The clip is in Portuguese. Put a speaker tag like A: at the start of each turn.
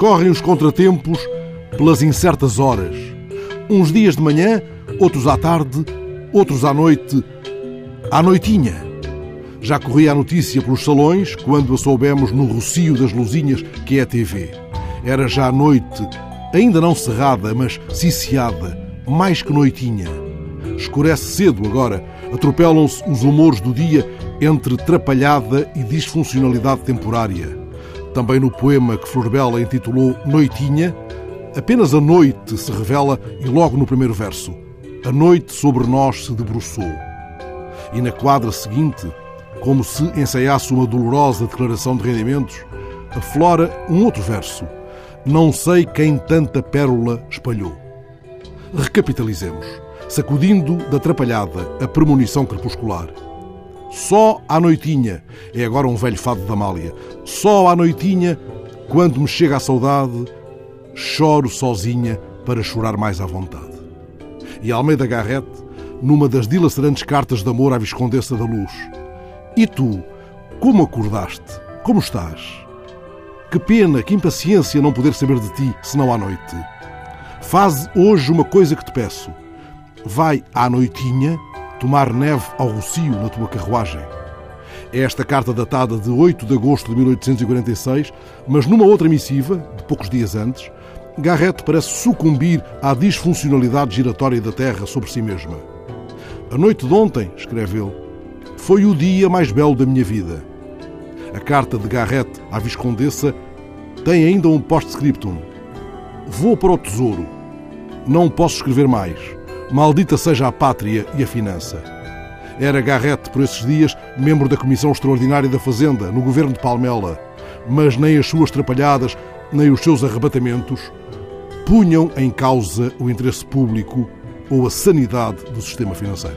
A: Transcorrem os contratempos pelas incertas horas. Uns dias de manhã, outros à tarde, outros à noite. À noitinha. Já corria a notícia pelos salões quando a soubemos no rocio das luzinhas que é a TV. Era já a noite, ainda não cerrada, mas ciciada, mais que noitinha. Escurece cedo agora, atropelam-se os humores do dia entre trapalhada e disfuncionalidade temporária. Também no poema que Florbela intitulou Noitinha, apenas a noite se revela e logo no primeiro verso. A noite sobre nós se debruçou. E na quadra seguinte, como se ensaiasse uma dolorosa declaração de rendimentos, aflora um outro verso. Não sei quem tanta pérola espalhou. Recapitalizemos, sacudindo da atrapalhada a premonição crepuscular. Só à noitinha, é agora um velho fado da Amália, só à noitinha, quando me chega a saudade, choro sozinha para chorar mais à vontade. E Almeida Garrett, numa das dilacerantes cartas de amor à Viscondessa da Luz. E tu, como acordaste? Como estás? Que pena, que impaciência não poder saber de ti, senão à noite. Faz hoje uma coisa que te peço. Vai à noitinha tomar neve ao rocio na tua carruagem. É esta carta datada de 8 de agosto de 1846, mas numa outra missiva, de poucos dias antes, Garrett parece sucumbir à disfuncionalidade giratória da Terra sobre si mesma. A noite de ontem, escreve ele, foi o dia mais belo da minha vida. A carta de Garrett à Viscondessa tem ainda um post-scriptum. Vou para o tesouro. Não posso escrever mais. Maldita seja a pátria e a finança. Era Garrett, por esses dias, membro da Comissão Extraordinária da Fazenda, no governo de Palmela, mas nem as suas trapalhadas, nem os seus arrebatamentos punham em causa o interesse público ou a sanidade do sistema financeiro.